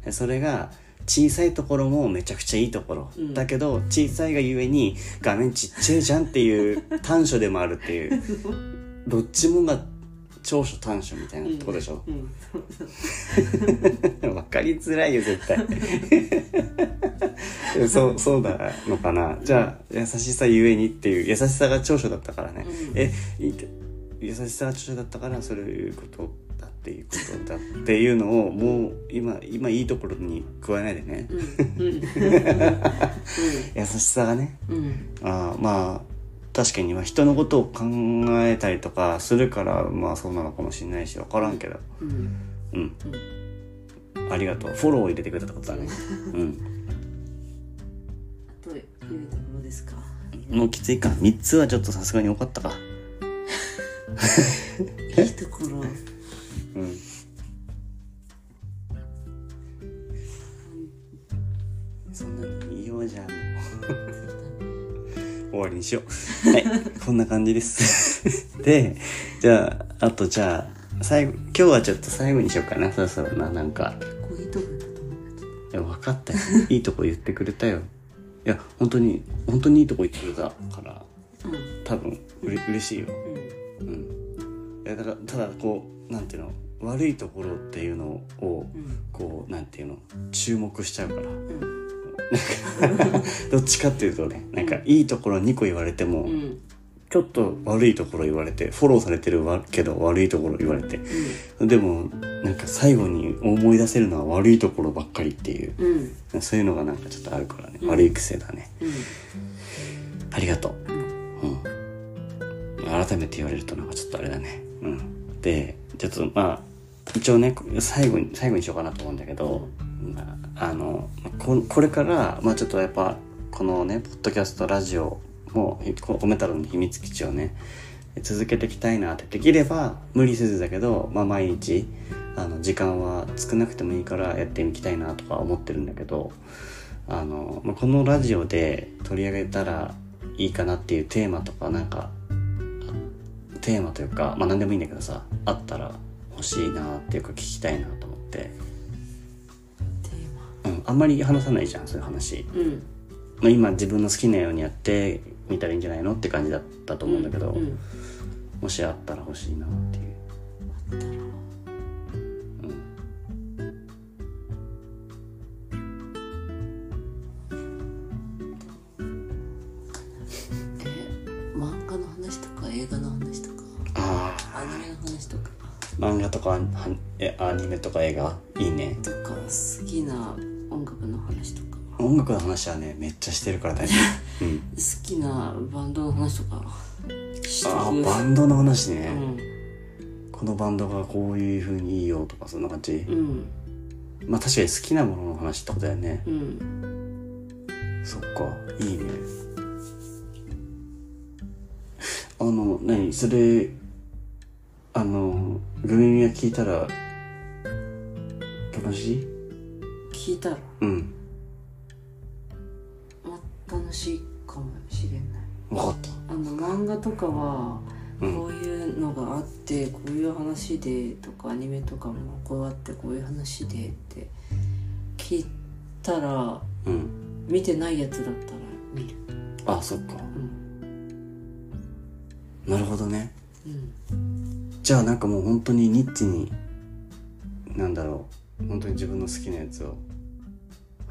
でそれが小さいところもめちゃくちゃいいところ、うん。だけど小さいがゆえに画面ちっちゃいじゃんっていう短所でもあるっていう。どっちもが長所短所みたいなとこでしょ、うん わかりづらいよ絶対。そうそうだのかな？じゃあ優しさゆえにっていう優しさが長所だったからね、うん。え優しさが長所だったからそういうことだっていうことだっていうのをもう今今いいところに加えないでね、優しさがね。うん。あーまあ確かにまあ人のことを考えたりとかするからまあそうなのかもしれないし分からんけど。うん。うん、ありがとう。フォローを入れてくれたってことだね。うん。あというところですか。もうきついか。3つはちょっとさすがに多かったか。いいところ。うん。そんなにいいよじゃあ。もう終わりにしよう。はい。こんな感じです。でじゃああとじゃあ最後今日はちょっと最後にしようかな。そろそろななんか。こういうところだと思う。いや分かった。よいいとこ言ってくれたよ。いや本当に本当にいいとこ言ってくれたから。うん。多分うれ嬉しいよ。うん。うん。いやだからただこうなんていうの悪いところっていうのをうん。こうなんていうの注目しちゃうから。うん どっちかっていうとねなんかいいところ2個言われても、うん。ちょっと悪いところ言われてフォローされてるわけど悪いところ言われて。でもなんか最後に思い出せるのは悪いところばっかりっていう。うん。そういうのがなんかちょっとあるからね、うん。悪い癖だね。うん。ありがとう。うん。うん。改めて言われるとなんかちょっとあれだね。うん。でちょっとまあ一応ね最後に最後にしようかなと思うんだけど、まあ、のここれからまあちょっとやっぱこのねポッドキャストラジオもこコメ太郎の秘密基地をね続けていきたいなってできれば無理せずだけど、まあ、毎日あの時間は少なくてもいいからやっていきたいなとか思ってるんだけどあの、まあ、このラジオで取り上げたらいいかなっていうテーマとかなんかテーマというかまあ何でもいいんだけどさあったら欲しいなっていうか聞きたいなと思って、あんまり話さないじゃんそういう話、うん。まあ、今自分の好きなようにやってみたらいいんじゃないのって感じだったと思うんだけど、うんもしあったら欲しいなっていう。あったらえ漫画の話とか映画の話とか？あアニメの話とか。あ漫画とかはえアニメとか映画？いいね。とか好きな音楽の話とか。音楽の話はねめっちゃしてるから大丈夫。うん。好きなバンドの話とか。してあバンドの話ね、うん。このバンドがこういう風にいいよとかそんな感じ、うん。まあ確かに好きなものの話ってことだよね。うん。そっか。いいね。あの何？それあのグミミが聞いたら楽しい？聞いたらうん。まあ楽しいかもしれない。分かった。あの漫画とかはうん。こういうのがあってこういう話でとかアニメとかもこうあってこういう話でって聞いたらうん。見てないやつだったら見る、あそっか。うん、なるほどね。うん。じゃあなんかもう本当にニッチになんだろう。本当に自分の好きなやつを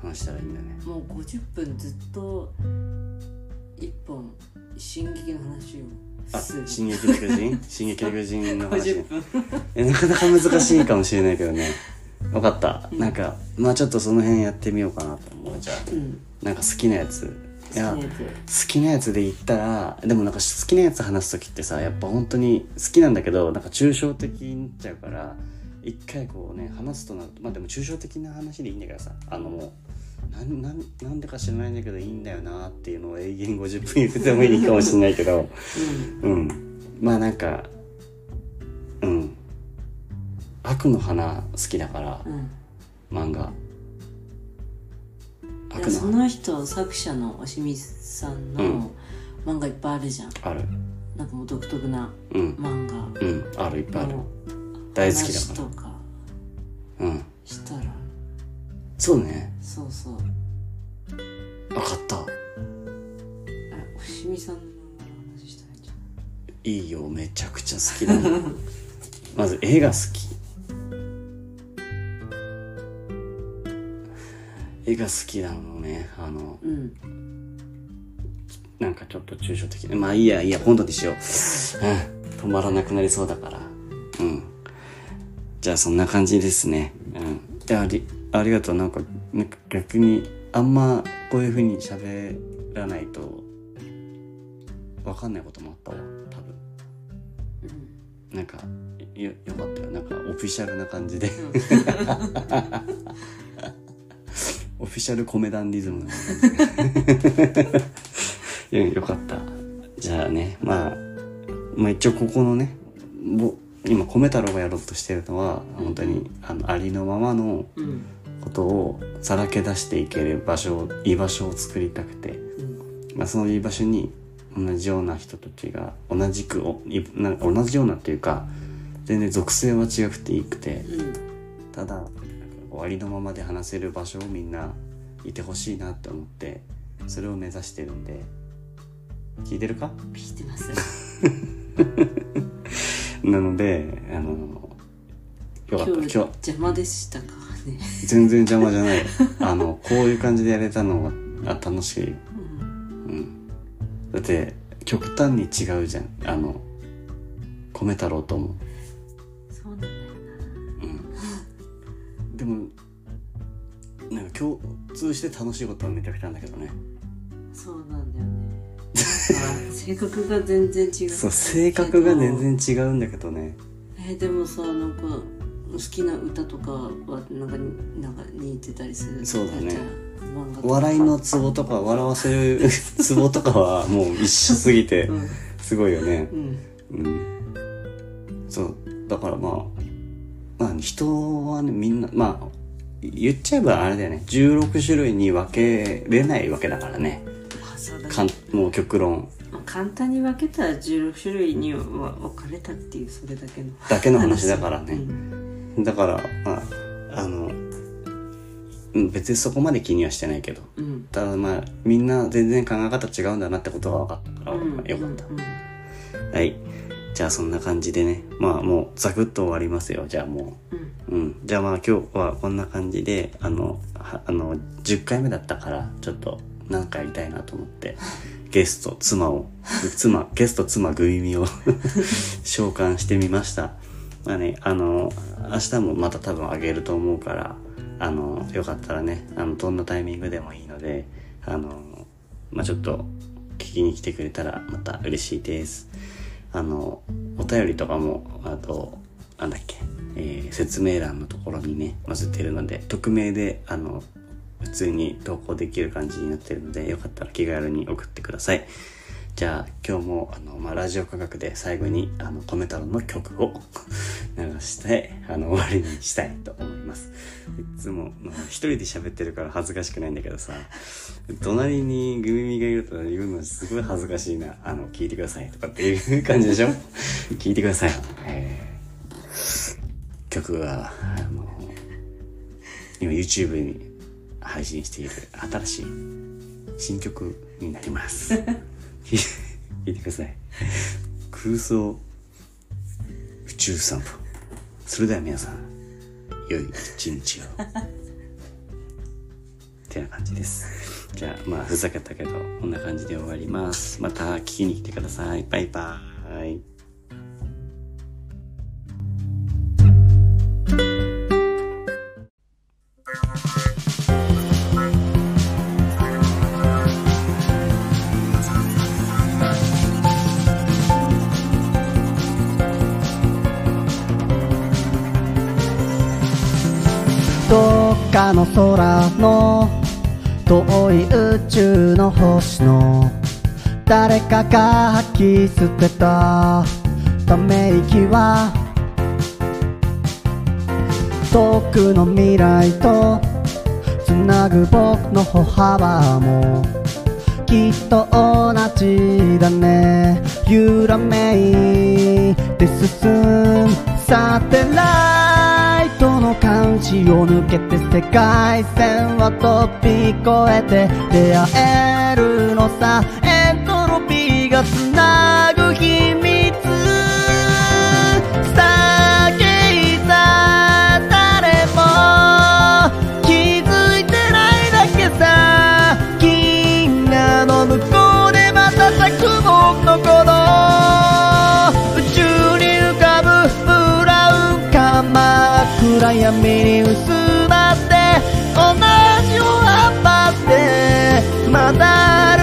話したらいいんだね。もう50分ずっと一本進撃の話あをする。進撃の巨人？進撃の巨人の話。50分。えなかなか難しいかもしれないけどね。分かった。なんかまあちょっとその辺やってみようかなと思う。じゃあうん。なんか好きなやつ。いや好きなや好きなやつで言ったらでもなんか好きなやつ話す時ってさやっぱ本当に好きなんだけどなんか抽象的になっちゃうから一回こうね話すとなるとまあでも抽象的な話でいいんだけどさあのもうなんなんなんでか知らないんだけどいいんだよなっていうのを永遠50分言っててもいいかもしれないけどつうん。うん。まあなんかうん。悪の花好きだからうん。漫画。いやその人作者のおしみさんうん。の漫画いっぱいあるじゃん。ある。なんかもう独特なうん。漫画。うん。あるいっぱいある。の大好きだから。うんしたらそうね。そうそう。分かった。あれおしみさんの話したらいいんじゃない？いいよめちゃくちゃ好きだもんまず絵が好き。絵が好きなのねあの。うん。なんかちょっと抽象的で。まあいいやいいや今度にしよう、うん、止まらなくなりそうだから。うんじゃあそんな感じですね。うん。いやありありがとう。なんかなんか逆にあんまこういう風に喋らないとわかんないこともあったわ。多分。なんかよよかったよ。なんかオフィシャルな感じで。オフィシャルコメダンリズムな感じ。よかった。じゃあねまあまあ一応ここのねぼ今米太郎がやろうとしてるのは本当にあのありのままのうんことをさらけ出していける場所を居場所を作りたくて、うん。まあ、その居場所に同じような人たちが同じくおいなんか同じようなっていうか全然属性は違くていいくて。うん。ただありのままで話せる場所をみんないてほしいなって思ってそれを目指してるんで。聞いてるか？聞いてます なのであのよかった今日今日邪魔でしたかね。全然邪魔じゃない。あのこういう感じでやれたのはあ楽しい。うん。うん。だって極端に違うじゃん。あの米太郎とも。そうなんだようん。でもなんか共通して楽しいことはめちゃくちゃなんだけどね。なそうなんだよ性格が全然違う。そう性格が全然違うんだけどね。えーでもさなんか好きな歌とかはなんかなんか似てたりする？そうだね。笑いのツボとか笑わせる ツボとかはもう一緒すぎてうん。すごいよね。うん。うん。そうだからまあまあ人はねみんなまあ言っちゃえばあれだよね。16種類に分けれないわけだからねかんもう極論。まあ簡単に分けたら16種類には分かれたっていうそれだけのだけの話だからね。うん。だからまああのうん別にそこまで気にはしてないけど。うん。ただまあみんな全然考え方違うんだなってことが分かったから、うんよかった、うんはい。じゃあそんな感じでね。まあもうザクッと終わりますよ。じゃあもう。ん。ううん。じゃあまあ今日はこんな感じであのはあの10回目だったからちょっとなんかやりたいなと思ってゲスト妻を妻ゲスト妻グイミを 召喚してみました。まあねあの明日もまた多分あげると思うからあのよかったらねあのどんなタイミングでもいいのであのまあちょっと聞きに来てくれたらまた嬉しいです。あのお便りとかもあとなんだっけ、えー説明欄のところにね載せてるので匿名であの普通に投稿できる感じになってるのでよかったら気軽に送ってください。じゃあ今日もあの、まあ、ラジオ価格で最後にあのコメ太郎の曲を 流してあの終わりにしたいと思います。いつもまあ一人で喋ってるから恥ずかしくないんだけどさ隣にグミミがいると言うのすごい恥ずかしいな。あの聞いてくださいとかっていう感じでしょ？聞いてください、えー曲はあの今 YouTube に配信している新しい新曲になります。聞いてください。空想宇宙散歩。それでは皆さん良い一日を。ってな感じです。じゃあまあふざけたけどこんな感じで終わります。また聞きに来てください。バイバーイ。の空の遠い宇宙の星の誰かが吐き捨てたため息は遠くの未来とつなぐ僕の歩幅もきっと同じだね。揺らめいて進むサテライト感じを抜けて世界線は飛び越えて出会えるのさ。エントロピーがつなぐ秘暗闇に薄まって同じを張ってまた歩